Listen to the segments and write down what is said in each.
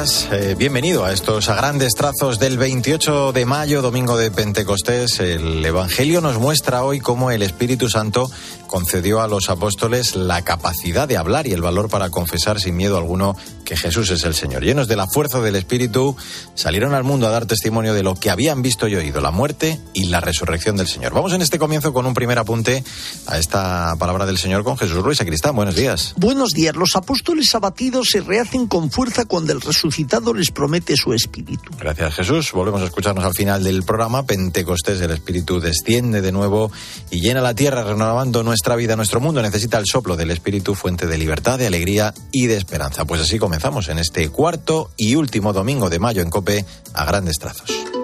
eh, bienvenido a estos grandes trazos del 28 de mayo, domingo de Pentecostés. El Evangelio nos muestra hoy cómo el Espíritu Santo concedió a los apóstoles la capacidad de hablar y el valor para confesar sin miedo alguno que Jesús es el Señor. Llenos de la fuerza del Espíritu, salieron al mundo a dar testimonio de lo que habían visto y oído, la muerte y la resurrección del Señor. Vamos en este comienzo con un primer apunte a esta palabra del Señor con Jesús Ruiz Cristán. Buenos días. Buenos días. Los apóstoles abatidos se rehacen con fuerza cuando el resucitado les promete su Espíritu. Gracias Jesús. Volvemos a escucharnos al final del programa. Pentecostés, el Espíritu desciende de nuevo y llena la tierra renovando nuestra nuestra vida, nuestro mundo necesita el soplo del Espíritu, fuente de libertad, de alegría y de esperanza. Pues así comenzamos en este cuarto y último domingo de mayo en Cope a grandes trazos.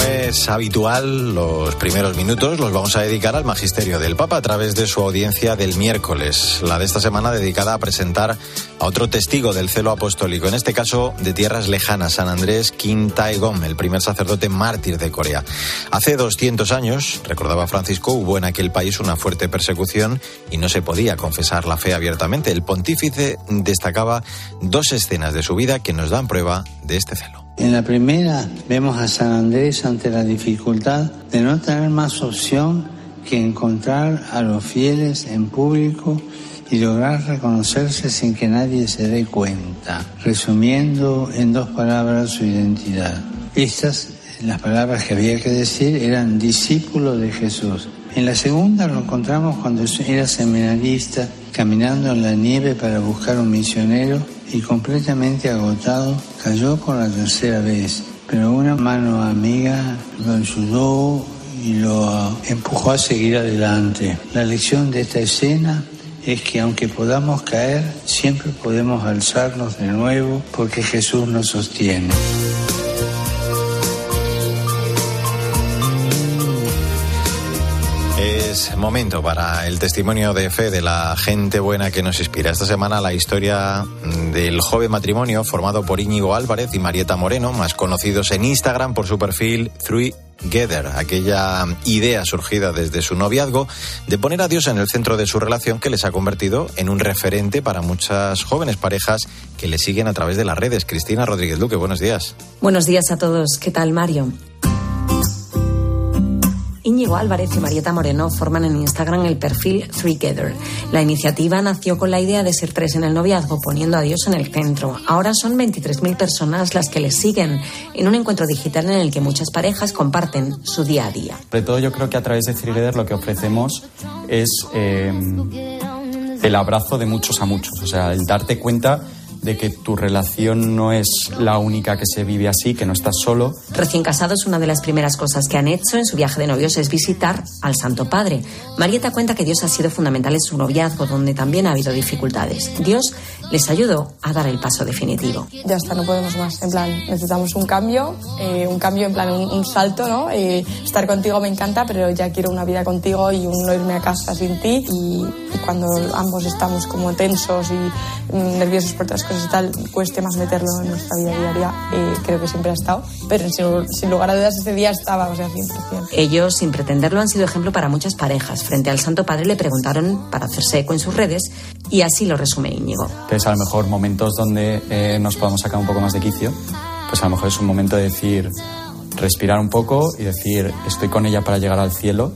Es habitual, los primeros minutos los vamos a dedicar al magisterio del Papa a través de su audiencia del miércoles, la de esta semana dedicada a presentar a otro testigo del celo apostólico, en este caso de tierras lejanas, San Andrés Kim Tae-gom, el primer sacerdote mártir de Corea. Hace 200 años, recordaba Francisco, hubo en aquel país una fuerte persecución y no se podía confesar la fe abiertamente. El pontífice destacaba dos escenas de su vida que nos dan prueba de este celo. En la primera vemos a San Andrés ante la dificultad de no tener más opción que encontrar a los fieles en público y lograr reconocerse sin que nadie se dé cuenta, resumiendo en dos palabras su identidad. Estas, las palabras que había que decir, eran discípulo de Jesús. En la segunda lo encontramos cuando era seminarista, caminando en la nieve para buscar un misionero y completamente agotado, cayó por la tercera vez, pero una mano amiga lo ayudó y lo empujó a seguir adelante. La lección de esta escena es que aunque podamos caer, siempre podemos alzarnos de nuevo porque Jesús nos sostiene. Momento para el testimonio de fe de la gente buena que nos inspira. Esta semana la historia del joven matrimonio formado por Íñigo Álvarez y Marieta Moreno, más conocidos en Instagram por su perfil Three Together, aquella idea surgida desde su noviazgo de poner a Dios en el centro de su relación que les ha convertido en un referente para muchas jóvenes parejas que le siguen a través de las redes. Cristina Rodríguez Luque, buenos días. Buenos días a todos. ¿Qué tal, Mario? Íñigo Álvarez y Marieta Moreno forman en Instagram el perfil Together. La iniciativa nació con la idea de ser tres en el noviazgo, poniendo a Dios en el centro. Ahora son 23.000 personas las que les siguen en un encuentro digital en el que muchas parejas comparten su día a día. Sobre todo yo creo que a través de Together lo que ofrecemos es eh, el abrazo de muchos a muchos, o sea, el darte cuenta de que tu relación no es la única que se vive así, que no estás solo. Recién casados, una de las primeras cosas que han hecho en su viaje de novios es visitar al Santo Padre. Marieta cuenta que Dios ha sido fundamental en su noviazgo, donde también ha habido dificultades. Dios les ayudó a dar el paso definitivo. Ya está, no podemos más. En plan, necesitamos un cambio, eh, un cambio, en plan, un, salto, ¿no? Eh, estar contigo me encanta, pero ya quiero una vida contigo y un no irme a casa sin ti. Y, cuando ambos estamos como tensos y mm, nerviosos por otras cosas, y tal, cueste más meterlo en nuestra vida diaria, eh, creo que siempre ha estado. Pero sin, lugar a dudas ese día estaba, o sea, 100%. Ellos, sin pretenderlo, han sido ejemplo para muchas parejas. Frente al Santo Padre le preguntaron para hacerse eco en sus redes y así lo resume Íñigo. Es a lo mejor momentos donde eh, nos podamos sacar un poco más de quicio, pues a lo mejor es un momento de decir, respirar un poco y decir, estoy con ella para llegar al cielo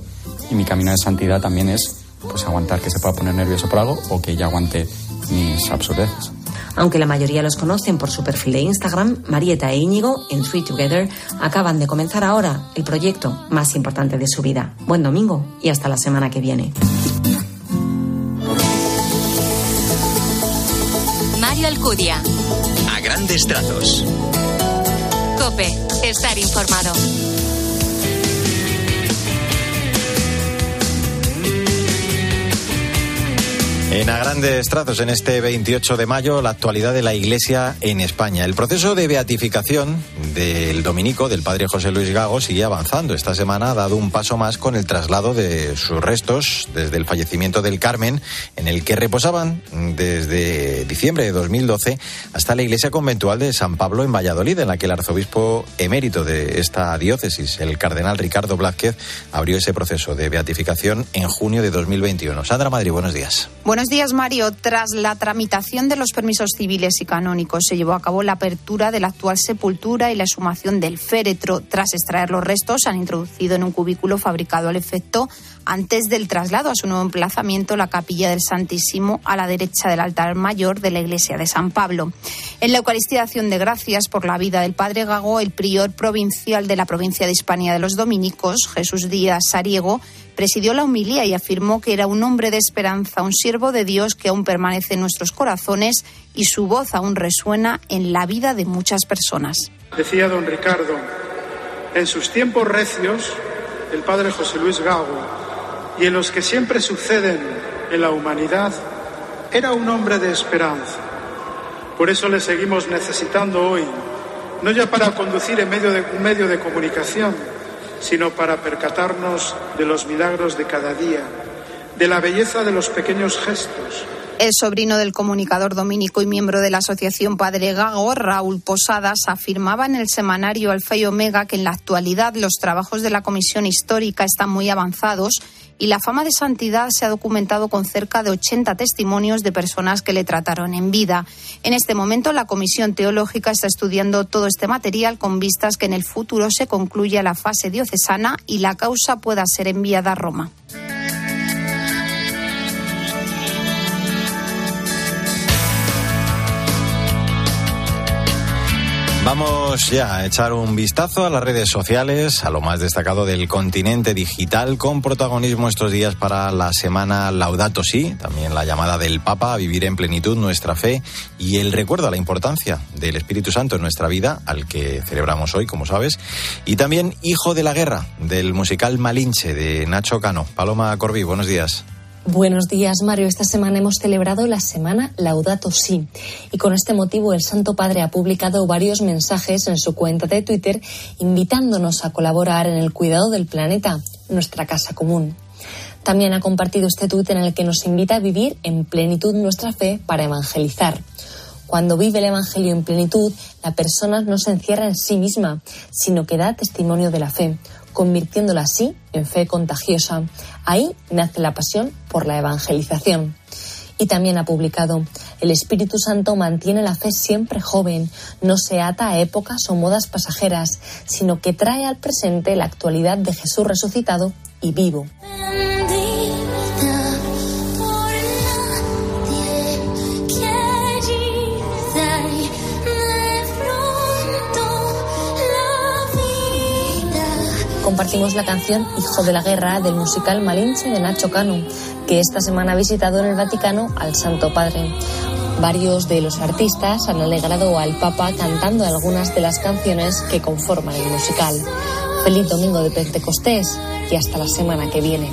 y mi camino de santidad también es pues aguantar que se pueda poner nervioso por algo o que ella aguante mis absurdeces. Aunque la mayoría los conocen por su perfil de Instagram, Marieta e Íñigo, en Sweet Together, acaban de comenzar ahora el proyecto más importante de su vida. Buen domingo y hasta la semana que viene. Alcudia. A grandes trazos. Cope, estar informado. En En a grandes trazos, en este 28 de mayo, la actualidad de la Iglesia en España. El proceso de beatificación del dominico, del padre José Luis Gago, sigue avanzando. Esta semana ha dado un paso más con el traslado de sus restos desde el fallecimiento del Carmen, en el que reposaban desde diciembre de 2012 hasta la iglesia conventual de San Pablo en Valladolid, en la que el arzobispo emérito de esta diócesis, el cardenal Ricardo Blázquez, abrió ese proceso de beatificación en junio de 2021. Sandra Madrid, buenos días. Buenos días, Mario. Tras la tramitación de los permisos civiles y canónicos, se llevó a cabo la apertura de la actual sepultura y la exhumación del féretro. Tras extraer los restos, se han introducido en un cubículo fabricado al efecto antes del traslado a su nuevo emplazamiento, la capilla del Santísimo, a la derecha del altar mayor de la iglesia de San Pablo. En la Eucaristía de Gracias por la vida del padre Gago, el prior provincial de la provincia de Hispania de los Dominicos, Jesús Díaz Sariego, presidió la humilía y afirmó que era un hombre de esperanza, un siervo de Dios que aún permanece en nuestros corazones y su voz aún resuena en la vida de muchas personas. Decía don Ricardo, en sus tiempos recios, el padre José Luis Gago, y en los que siempre suceden en la humanidad, era un hombre de esperanza. Por eso le seguimos necesitando hoy, no ya para conducir en un medio de comunicación, sino para percatarnos de los milagros de cada día, de la belleza de los pequeños gestos. El sobrino del comunicador dominico y miembro de la Asociación Padre Gago, Raúl Posadas, afirmaba en el semanario Alfa y Omega que en la actualidad los trabajos de la Comisión Histórica están muy avanzados y la fama de santidad se ha documentado con cerca de 80 testimonios de personas que le trataron en vida. En este momento, la Comisión Teológica está estudiando todo este material con vistas que en el futuro se concluya la fase diocesana y la causa pueda ser enviada a Roma. Vamos ya a echar un vistazo a las redes sociales, a lo más destacado del continente digital, con protagonismo estos días para la semana Laudato Si, también la llamada del Papa a vivir en plenitud nuestra fe y el recuerdo a la importancia del Espíritu Santo en nuestra vida, al que celebramos hoy, como sabes, y también Hijo de la Guerra, del musical Malinche de Nacho Cano. Paloma Corbí, buenos días. Buenos días, Mario. Esta semana hemos celebrado la semana Laudato Si. Y con este motivo, el Santo Padre ha publicado varios mensajes en su cuenta de Twitter invitándonos a colaborar en el cuidado del planeta, nuestra casa común. También ha compartido este tuit en el que nos invita a vivir en plenitud nuestra fe para evangelizar. Cuando vive el Evangelio en plenitud, la persona no se encierra en sí misma, sino que da testimonio de la fe, convirtiéndola así en fe contagiosa. Ahí nace la pasión por la evangelización. Y también ha publicado, el Espíritu Santo mantiene la fe siempre joven, no se ata a épocas o modas pasajeras, sino que trae al presente la actualidad de Jesús resucitado y vivo. Compartimos la canción Hijo de la Guerra del musical Malinche de Nacho Cano, que esta semana ha visitado en el Vaticano al Santo Padre. Varios de los artistas han alegrado al Papa cantando algunas de las canciones que conforman el musical. Feliz domingo de Pentecostés y hasta la semana que viene.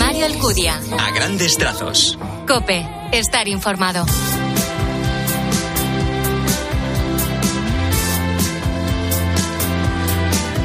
Mario Alcudia. A grandes trazos. Cope. Estar informado.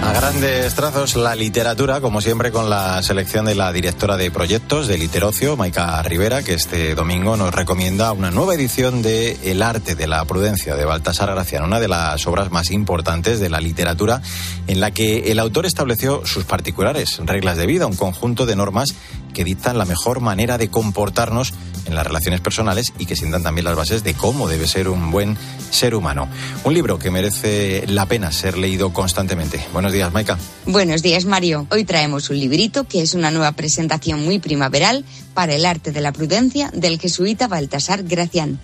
A grandes trazos, la literatura, como siempre, con la selección de la directora de proyectos de Literocio, Maika Rivera, que este domingo nos recomienda una nueva edición de El arte de la prudencia de Baltasar Graciano, una de las obras más importantes de la literatura, en la que el autor estableció sus particulares reglas de vida, un conjunto de normas que dictan la mejor manera de comportarnos en las relaciones personales y que sientan también las bases de cómo debe ser un buen ser humano. Un libro que merece la pena ser leído constantemente. Buenos Buenos días, Mario. Hoy traemos un librito que es una nueva presentación muy primaveral para el arte de la prudencia del jesuita Baltasar Gracián.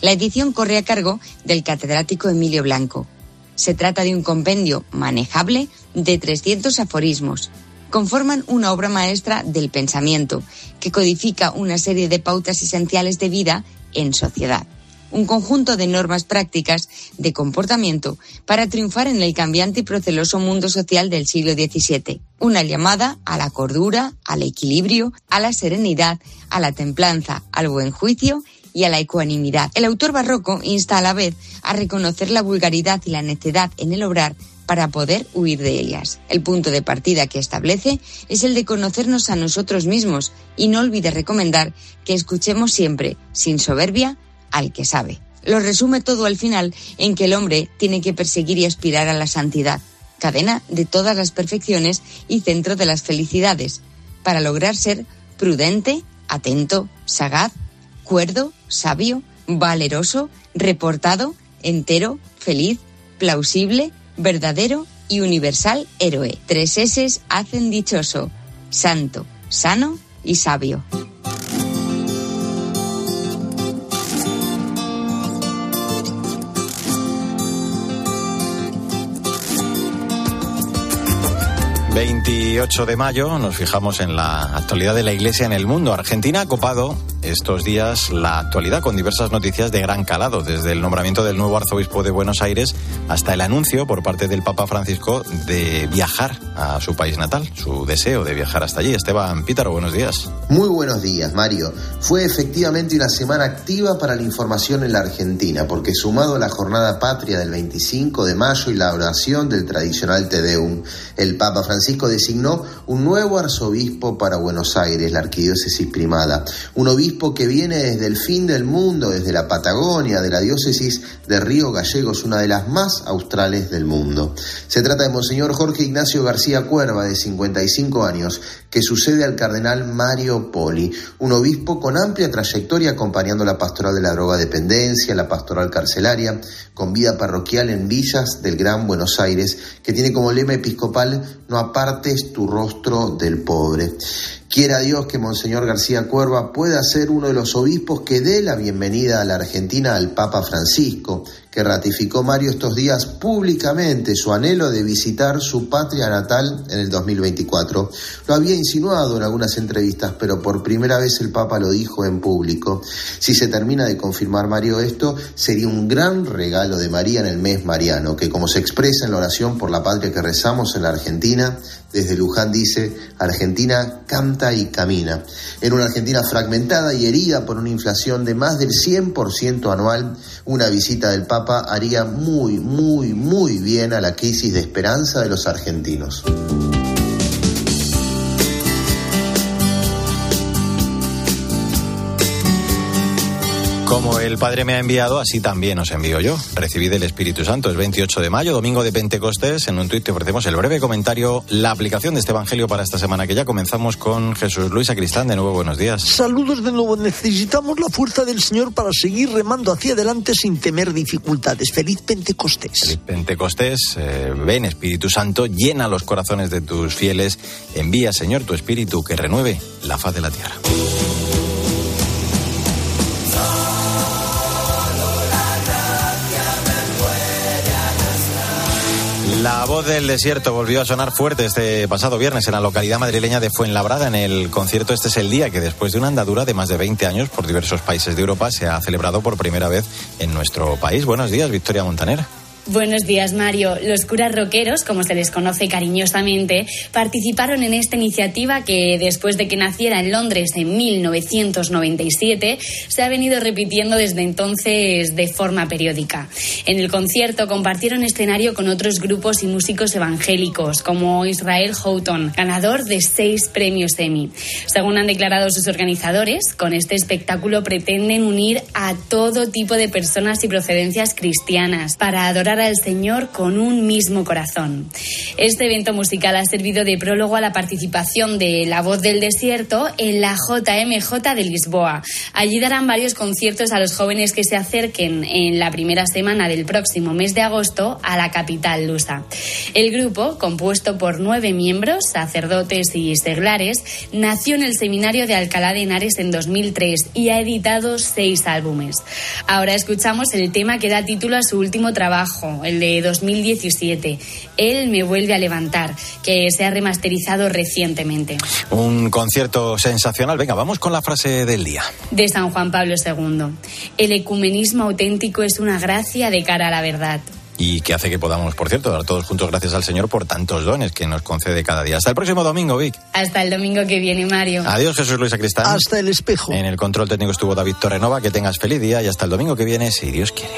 La edición corre a cargo del catedrático Emilio Blanco. Se trata de un compendio manejable de 300 aforismos conforman una obra maestra del pensamiento, que codifica una serie de pautas esenciales de vida en sociedad. Un conjunto de normas prácticas de comportamiento para triunfar en el cambiante y proceloso mundo social del siglo XVII. una llamada a la cordura, al equilibrio, a la serenidad, a la templanza, al buen juicio y a la ecuanimidad. El autor barroco insta a la vez a reconocer la vulgaridad y la necedad en el obrar para poder huir de ellas. El punto de partida que establece es el de conocernos a nosotros mismos y no olvide recomendar que escuchemos siempre, sin soberbia, al que sabe. Lo resume todo al final en que el hombre tiene que perseguir y aspirar a la santidad, cadena de todas las perfecciones y centro de las felicidades, para lograr ser prudente, atento, sagaz, cuerdo, sabio, valeroso, reportado, entero, feliz, plausible, verdadero y universal héroe. Tres S hacen dichoso, santo, sano y sabio. 28 de mayo nos fijamos en la actualidad de la Iglesia en el mundo. Argentina ha copado estos días la actualidad con diversas noticias de gran calado, desde el nombramiento del nuevo arzobispo de Buenos Aires hasta el anuncio por parte del Papa Francisco de viajar a su país natal, su deseo de viajar hasta allí. Esteban Pítaro, buenos días. Muy buenos días, Mario. Fue efectivamente una semana activa para la información en la Argentina, porque sumado a la jornada patria del 25 de mayo y la oración del tradicional Te Deum, el Papa Francisco designó un nuevo arzobispo para Buenos Aires, la arquidiócesis primada, un obispo que viene desde el fin del mundo, desde la Patagonia, de la diócesis de Río Gallegos, una de las más australes del mundo. Se trata de Monseñor Jorge Ignacio García Cuerva, de 55 años, que sucede al cardenal Mario Poli, un obispo con amplia trayectoria acompañando la pastoral de la drogadependencia, la pastoral carcelaria, con vida parroquial en villas del Gran Buenos Aires, que tiene como lema episcopal No apartes tu rostro del pobre. Quiera Dios que Monseñor García Cuerva pueda ser uno de los obispos que dé la bienvenida a la Argentina al Papa Francisco, que ratificó Mario estos días públicamente su anhelo de visitar su patria natal en el 2024. Lo había insinuado en algunas entrevistas, pero por primera vez el Papa lo dijo en público. Si se termina de confirmar Mario esto, sería un gran regalo de María en el mes mariano, que como se expresa en la oración por la patria que rezamos en la Argentina, desde Luján dice, Argentina canta y camina. En una Argentina fragmentada y herida por una inflación de más del 100% anual, una visita del Papa haría muy, muy, muy bien a la crisis de esperanza de los argentinos. Como el Padre me ha enviado, así también os envío yo. Recibí del Espíritu Santo el 28 de mayo, domingo de Pentecostés. En un tuit te ofrecemos el breve comentario, la aplicación de este Evangelio para esta semana que ya comenzamos con Jesús Luis Acristán. De nuevo, buenos días. Saludos de nuevo. Necesitamos la fuerza del Señor para seguir remando hacia adelante sin temer dificultades. Feliz Pentecostés. Feliz Pentecostés. Eh, ven, Espíritu Santo, llena los corazones de tus fieles. Envía, Señor, tu Espíritu que renueve la faz de la tierra. La voz del desierto volvió a sonar fuerte este pasado viernes en la localidad madrileña de Fuenlabrada. En el concierto Este es el día que después de una andadura de más de 20 años por diversos países de Europa se ha celebrado por primera vez en nuestro país. Buenos días, Victoria Montaner. Buenos días, Mario. Los curas roqueros, como se les conoce cariñosamente, participaron en esta iniciativa que, después de que naciera en Londres en 1997, se ha venido repitiendo desde entonces de forma periódica. En el concierto compartieron escenario con otros grupos y músicos evangélicos, como Israel Houghton, ganador de seis premios Emmy. Según han declarado sus organizadores, con este espectáculo pretenden unir a todo tipo de personas y procedencias cristianas para adorar al Señor con un mismo corazón. Este evento musical ha servido de prólogo a la participación de La Voz del Desierto en la JMJ de Lisboa. Allí darán varios conciertos a los jóvenes que se acerquen en la primera semana del próximo mes de agosto a la capital lusa. El grupo, compuesto por nueve miembros, sacerdotes y seglares, nació en el seminario de Alcalá de Henares en 2003 y ha editado seis álbumes. Ahora escuchamos el tema que da título a su último trabajo el de 2017. Él me vuelve a levantar, que se ha remasterizado recientemente. Un concierto sensacional. Venga, vamos con la frase del día. De San Juan Pablo II. El ecumenismo auténtico es una gracia de cara a la verdad. y que hace que podamos, por cierto, dar todos juntos gracias al Señor por tantos dones que nos concede cada día. Hasta el próximo domingo, Vic. Hasta el domingo que viene, Mario. Adiós, Jesús Luis Acristán. Hasta el espejo. En el control técnico estuvo David Torrenova. Que tengas feliz día y hasta el domingo que viene, si Dios quiere.